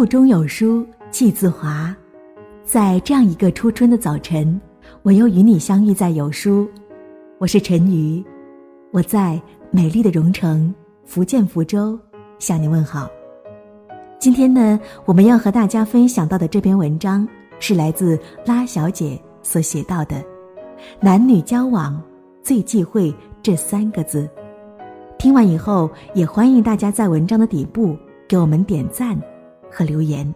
腹中有书气自华。在这样一个初春的早晨，我又与你相遇在有书。我是陈瑜，我在美丽的蓉城福建福州向你问好。今天呢，我们要和大家分享到的这篇文章是来自拉小姐所写到的：“男女交往最忌讳这三个字。”听完以后，也欢迎大家在文章的底部给我们点赞和留言。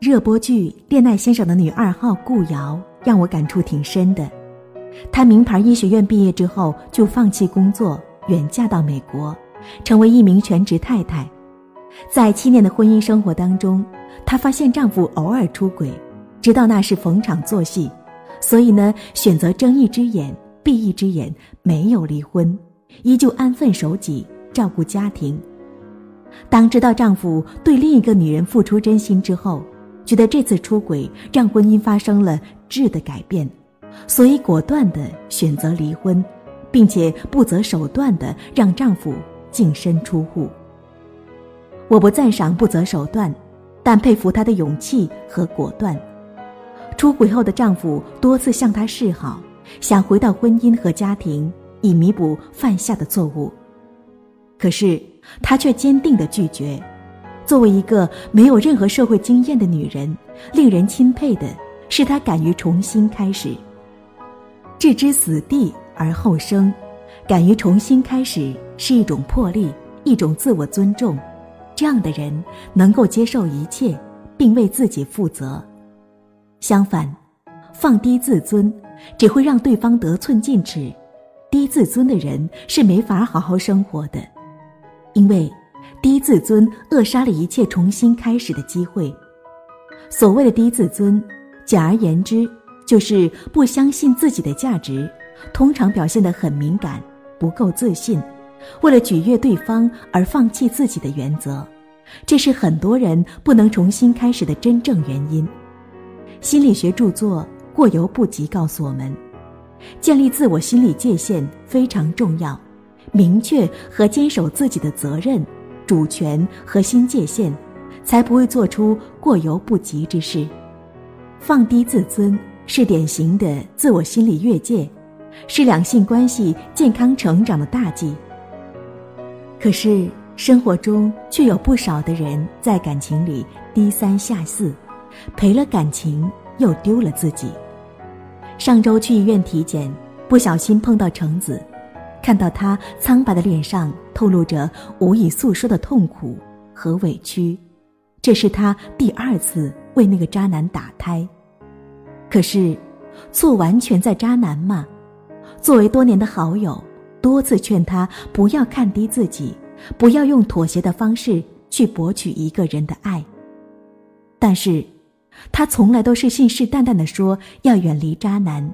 热播剧《恋爱先生》的女二号顾瑶让我感触挺深的。她名牌医学院毕业之后就放弃工作，远嫁到美国，成为一名全职太太。在七年的婚姻生活当中，她发现丈夫偶尔出轨，知道那是逢场作戏，所以呢，选择睁一只眼闭一只眼，没有离婚。依旧安分守己，照顾家庭。当知道丈夫对另一个女人付出真心之后，觉得这次出轨让婚姻发生了质的改变，所以果断的选择离婚，并且不择手段的让丈夫净身出户。我不赞赏不择手段，但佩服她的勇气和果断。出轨后的丈夫多次向她示好，想回到婚姻和家庭。以弥补犯下的错误，可是她却坚定的拒绝。作为一个没有任何社会经验的女人，令人钦佩的是她敢于重新开始。置之死地而后生，敢于重新开始是一种魄力，一种自我尊重。这样的人能够接受一切，并为自己负责。相反，放低自尊，只会让对方得寸进尺。低自尊的人是没法好好生活的，因为低自尊扼杀了一切重新开始的机会。所谓的低自尊，简而言之就是不相信自己的价值，通常表现得很敏感，不够自信，为了取悦对方而放弃自己的原则，这是很多人不能重新开始的真正原因。心理学著作《过犹不及》告诉我们。建立自我心理界限非常重要，明确和坚守自己的责任、主权和新界限，才不会做出过犹不及之事。放低自尊是典型的自我心理越界，是两性关系健康成长的大忌。可是生活中却有不少的人在感情里低三下四，赔了感情又丢了自己。上周去医院体检，不小心碰到橙子，看到他苍白的脸上透露着无以诉说的痛苦和委屈。这是他第二次为那个渣男打胎，可是，错完全在渣男吗？作为多年的好友，多次劝他不要看低自己，不要用妥协的方式去博取一个人的爱，但是。他从来都是信誓旦旦的说要远离渣男，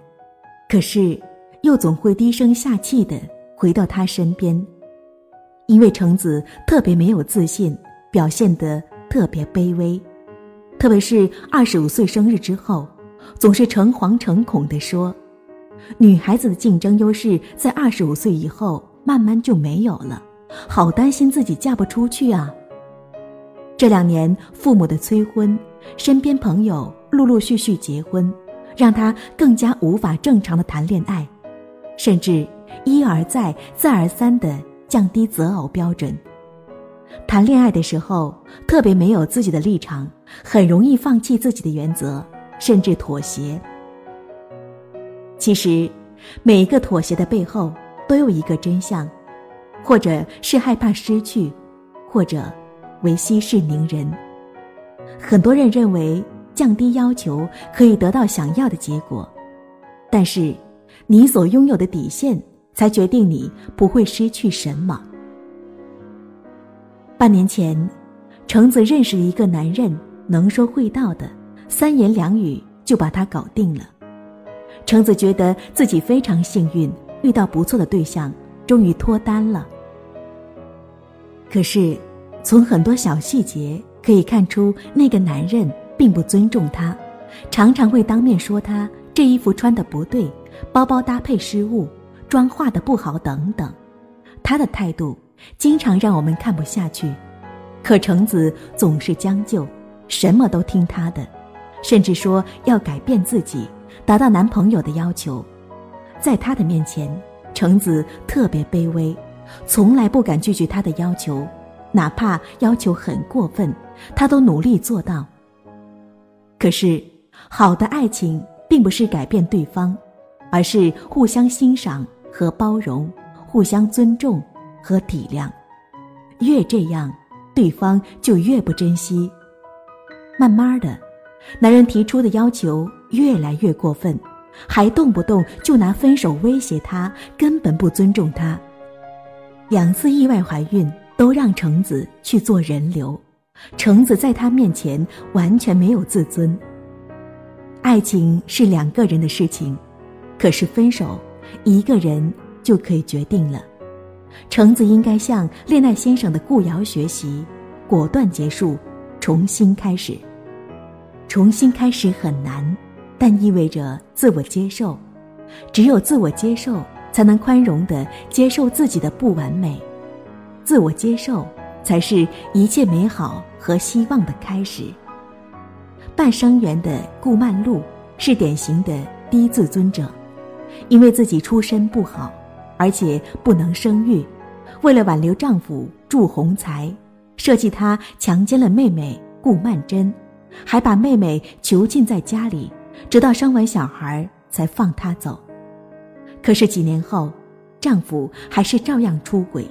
可是又总会低声下气的回到他身边，因为橙子特别没有自信，表现得特别卑微，特别是二十五岁生日之后，总是诚惶诚恐的说，女孩子的竞争优势在二十五岁以后慢慢就没有了，好担心自己嫁不出去啊。这两年父母的催婚。身边朋友陆陆续续结婚，让他更加无法正常的谈恋爱，甚至一而再、再而三的降低择偶标准。谈恋爱的时候特别没有自己的立场，很容易放弃自己的原则，甚至妥协。其实，每一个妥协的背后都有一个真相，或者是害怕失去，或者为息事宁人。很多人认为降低要求可以得到想要的结果，但是你所拥有的底线才决定你不会失去什么。半年前，橙子认识一个男人，能说会道的，三言两语就把他搞定了。橙子觉得自己非常幸运，遇到不错的对象，终于脱单了。可是，从很多小细节。可以看出，那个男人并不尊重她，常常会当面说她这衣服穿的不对，包包搭配失误，妆化的不好等等。他的态度经常让我们看不下去，可橙子总是将就，什么都听他的，甚至说要改变自己，达到男朋友的要求。在他的面前，橙子特别卑微，从来不敢拒绝他的要求，哪怕要求很过分，他都努力做到。可是，好的爱情并不是改变对方，而是互相欣赏和包容，互相尊重和体谅。越这样。对方就越不珍惜。慢慢的，男人提出的要求越来越过分，还动不动就拿分手威胁她，根本不尊重她。两次意外怀孕都让橙子去做人流，橙子在他面前完全没有自尊。爱情是两个人的事情，可是分手，一个人就可以决定了。橙子应该向恋爱先生的顾瑶学习，果断结束，重新开始。重新开始很难，但意味着自我接受。只有自我接受，才能宽容的接受自己的不完美。自我接受，才是一切美好和希望的开始。半生缘的顾曼璐是典型的低自尊者，因为自己出身不好。而且不能生育，为了挽留丈夫祝鸿才，设计他强奸了妹妹顾曼桢，还把妹妹囚禁在家里，直到生完小孩才放她走。可是几年后，丈夫还是照样出轨。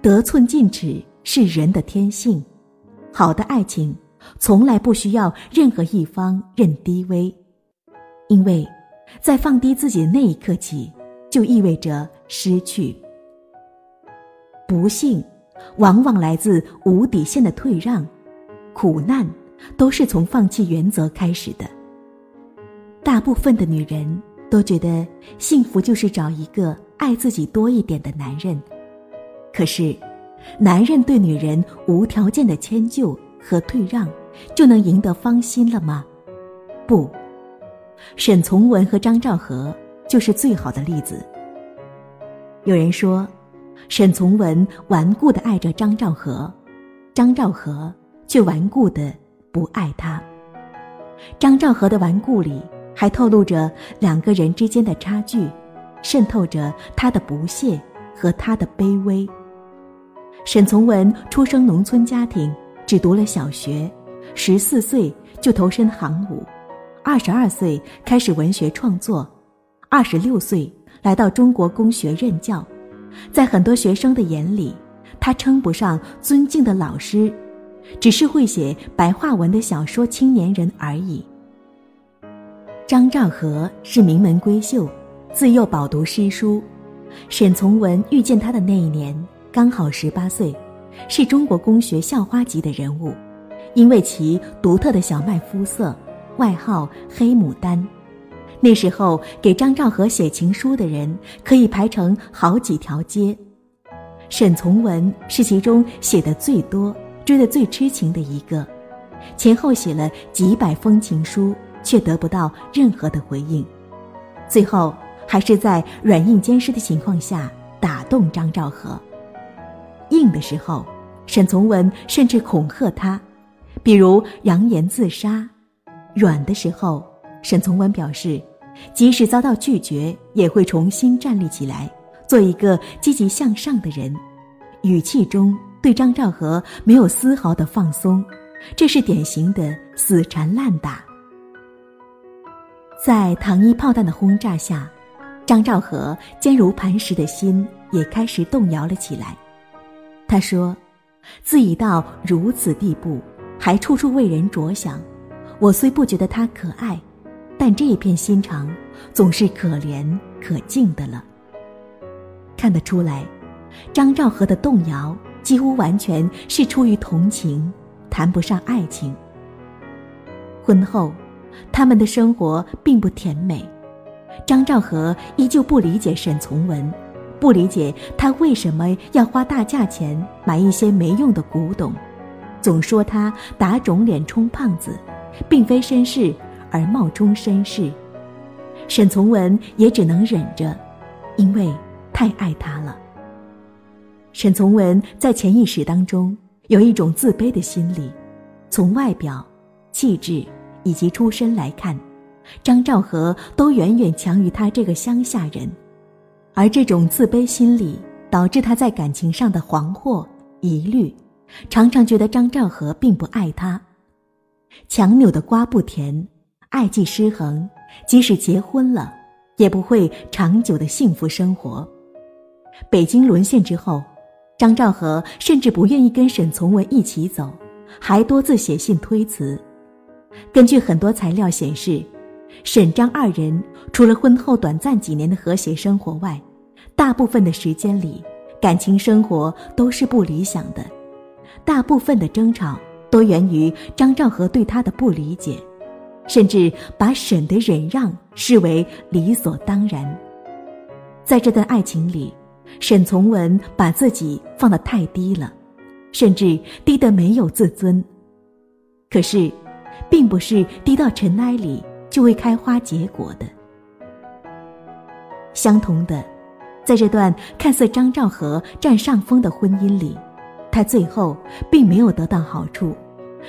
得寸进尺是人的天性，好的爱情从来不需要任何一方认低微，因为，在放低自己的那一刻起。就意味着失去。不幸，往往来自无底线的退让，苦难都是从放弃原则开始的。大部分的女人都觉得幸福就是找一个爱自己多一点的男人，可是，男人对女人无条件的迁就和退让，就能赢得芳心了吗？不，沈从文和张兆和。就是最好的例子。有人说，沈从文顽固的爱着张兆和，张兆和却顽固的不爱他。张兆和的顽固里，还透露着两个人之间的差距，渗透着他的不屑和他的卑微。沈从文出生农村家庭，只读了小学，十四岁就投身行伍，二十二岁开始文学创作。二十六岁来到中国公学任教，在很多学生的眼里，他称不上尊敬的老师，只是会写白话文的小说青年人而已。张兆和是名门闺秀，自幼饱读诗书。沈从文遇见他的那一年刚好十八岁，是中国公学校花级的人物，因为其独特的小麦肤色，外号黑牡丹。那时候给张兆和写情书的人可以排成好几条街，沈从文是其中写的最多、追得最痴情的一个，前后写了几百封情书，却得不到任何的回应，最后还是在软硬兼施的情况下打动张兆和。硬的时候，沈从文甚至恐吓他，比如扬言自杀；软的时候，沈从文表示。即使遭到拒绝，也会重新站立起来，做一个积极向上的人。语气中对张兆和没有丝毫的放松，这是典型的死缠烂打。在糖衣炮弹的轰炸下，张兆和坚如磐石的心也开始动摇了起来。他说：“自己到如此地步，还处处为人着想，我虽不觉得他可爱。”但这一片心肠，总是可怜可敬的了。看得出来，张兆和的动摇几乎完全是出于同情，谈不上爱情。婚后，他们的生活并不甜美。张兆和依旧不理解沈从文，不理解他为什么要花大价钱买一些没用的古董，总说他打肿脸充胖子，并非绅士。而冒充绅士，沈从文也只能忍着，因为太爱他了。沈从文在潜意识当中有一种自卑的心理。从外表、气质以及出身来看，张兆和都远远强于他这个乡下人，而这种自卑心理导致他在感情上的惶惑、疑虑，常常觉得张兆和并不爱他。强扭的瓜不甜，爱既失衡，即使结婚了，也不会长久的幸福生活。北京沦陷之后，张兆和甚至不愿意跟沈从文一起走。还多次写信推辞。根据很多材料显示，沈张二人除了婚后短暂几年的和谐生活外，大部分的时间里，感情生活都是不理想的。大部分的争吵都源于张兆和对他的不理解，甚至把沈的忍让视为理所当然。在这段爱情里，沈从文把自己放得太低了。甚至低得没有自尊。可是，并不是低到尘埃里就会开花结果的。相同的，在这段看似张兆和占上风的婚姻里，他最后并没有得到好处。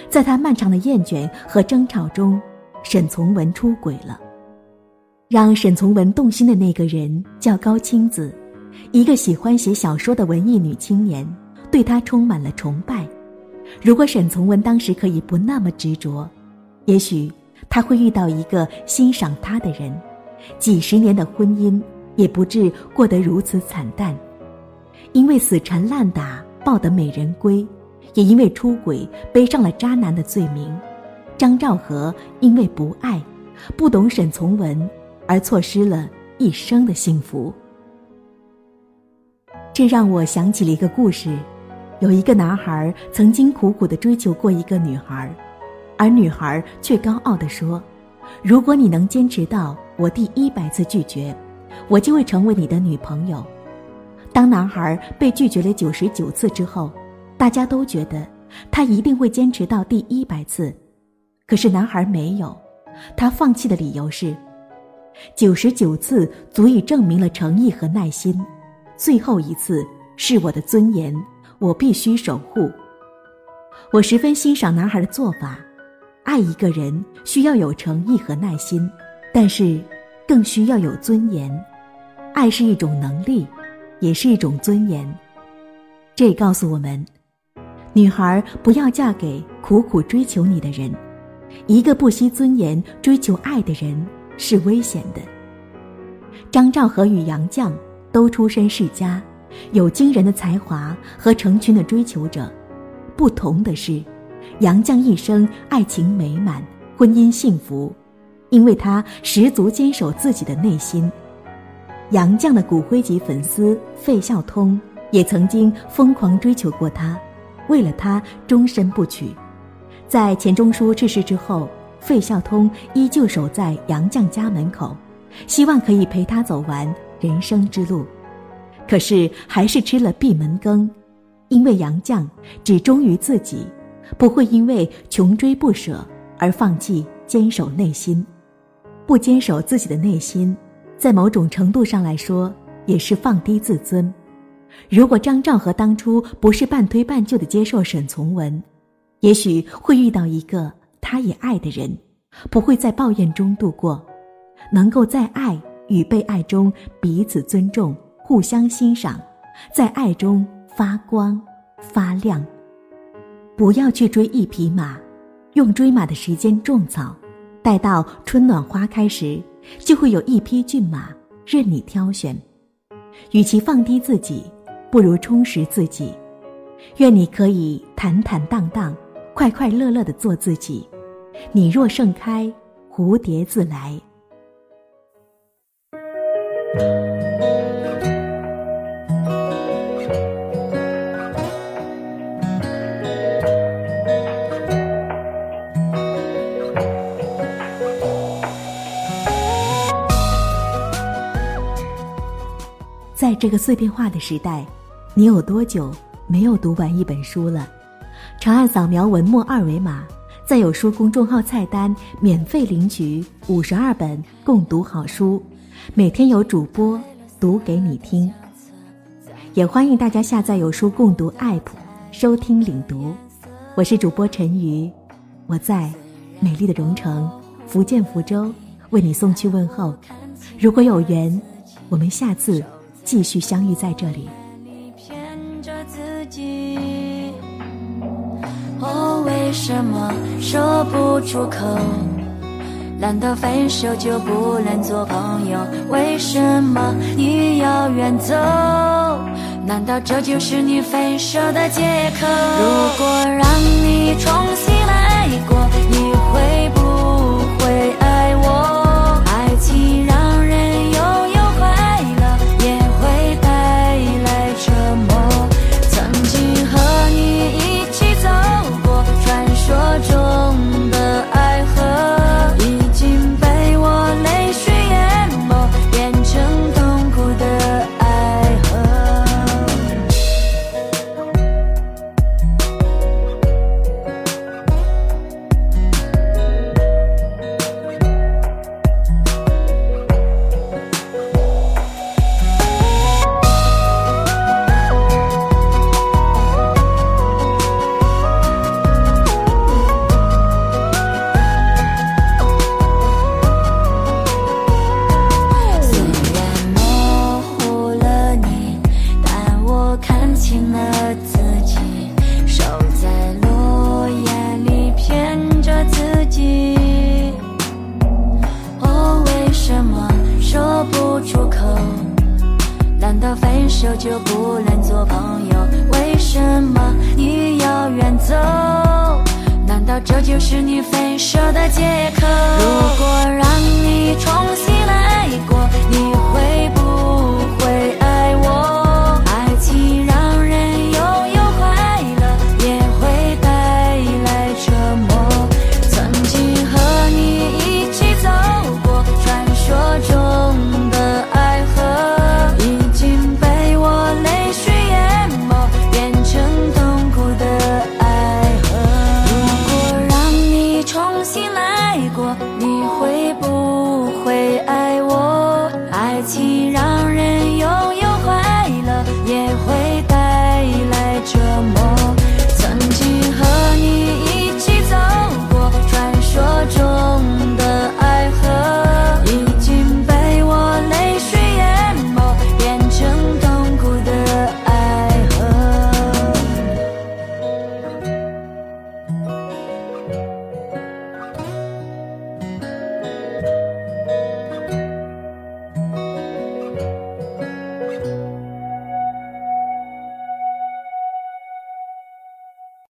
在他漫长的厌倦和争吵中，沈从文出轨了。让沈从文动心的那个人叫高青子，一个喜欢写小说的文艺女青年。对他充满了崇拜。如果沈从文当时可以不那么执着，也许他会遇到一个欣赏他的人，几十年的婚姻也不至过得如此惨淡。因为死缠烂打抱得美人归，也因为出轨背上了渣男的罪名，张兆和因为不爱，不懂沈从文，而错失了一生的幸福。这让我想起了一个故事。有一个男孩曾经苦苦的追求过一个女孩，而女孩却高傲地说：“如果你能坚持到我第一百次拒绝，我就会成为你的女朋友。”当男孩被拒绝了九十九次之后，大家都觉得他一定会坚持到第一百次，可是男孩没有，他放弃的理由是：九十九次足以证明了诚意和耐心，最后一次是我的尊严。我必须守护。我十分欣赏男孩的做法，爱一个人需要有诚意和耐心，但是更需要有尊严。爱是一种能力，也是一种尊严。这告诉我们，女孩不要嫁给苦苦追求你的人。一个不惜尊严追求爱的人是危险的。张兆和与杨绛都出身世家。有惊人的才华和成群的追求者，不同的是，杨绛一生爱情美满，婚姻幸福，因为他十足坚守自己的内心。杨绛的骨灰级粉丝费孝通也曾经疯狂追求过他，为了他终身不娶。在钱钟书去世之后，费孝通依旧守在杨绛家门口，希望可以陪他走完人生之路。可是还是吃了闭门羹，因为杨绛只忠于自己，不会因为穷追不舍而放弃坚守内心。不坚守自己的内心，在某种程度上来说也是放低自尊。如果张兆和当初不是半推半就的接受沈从文，也许会遇到一个他也爱的人，不会在抱怨中度过，能够在爱与被爱中彼此尊重。互相欣赏，在爱中发光发亮。不要去追一匹马，用追马的时间种草，待到春暖花开时，就会有一匹骏马任你挑选。与其放低自己，不如充实自己。愿你可以坦坦荡荡、快快乐乐的做自己。你若盛开，蝴蝶自来。在这个碎片化的时代，你有多久没有读完一本书了？长按扫描文末二维码在有书公众号菜单免费领取五十二本共读好书每天有主播读给你听。也欢迎大家下载有书共读 app 收听领读。我是主播陈瑜我在美丽的蓉城福建福州为你送去问候。如果有缘我们下次继续相遇在这里。什么说不出口？难道分手就不能做朋友为什么你要远走？难道这就是你分手的借口？如果让你重新